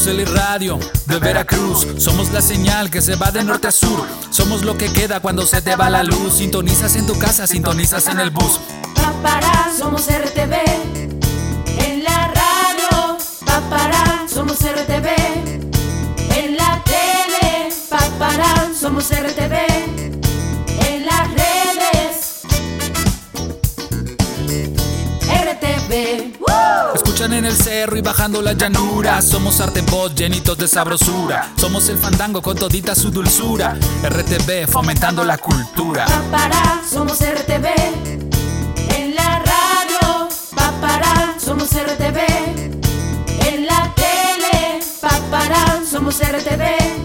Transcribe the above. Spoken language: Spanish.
Somos el radio de Veracruz. Somos la señal que se va de norte a sur. Somos lo que queda cuando se te va la luz. Sintonizas en tu casa, sintonizas en el bus. Papara, somos RTV. En la radio, papara, somos RTV. En la tele, papara, somos RTV. Escuchan en el cerro y bajando la llanura. Somos arte voz llenitos de sabrosura. Somos el fandango con todita su dulzura. RTV fomentando la cultura. Papara, somos RTV. En la radio, papara, somos RTV. En la tele, papara, somos RTV.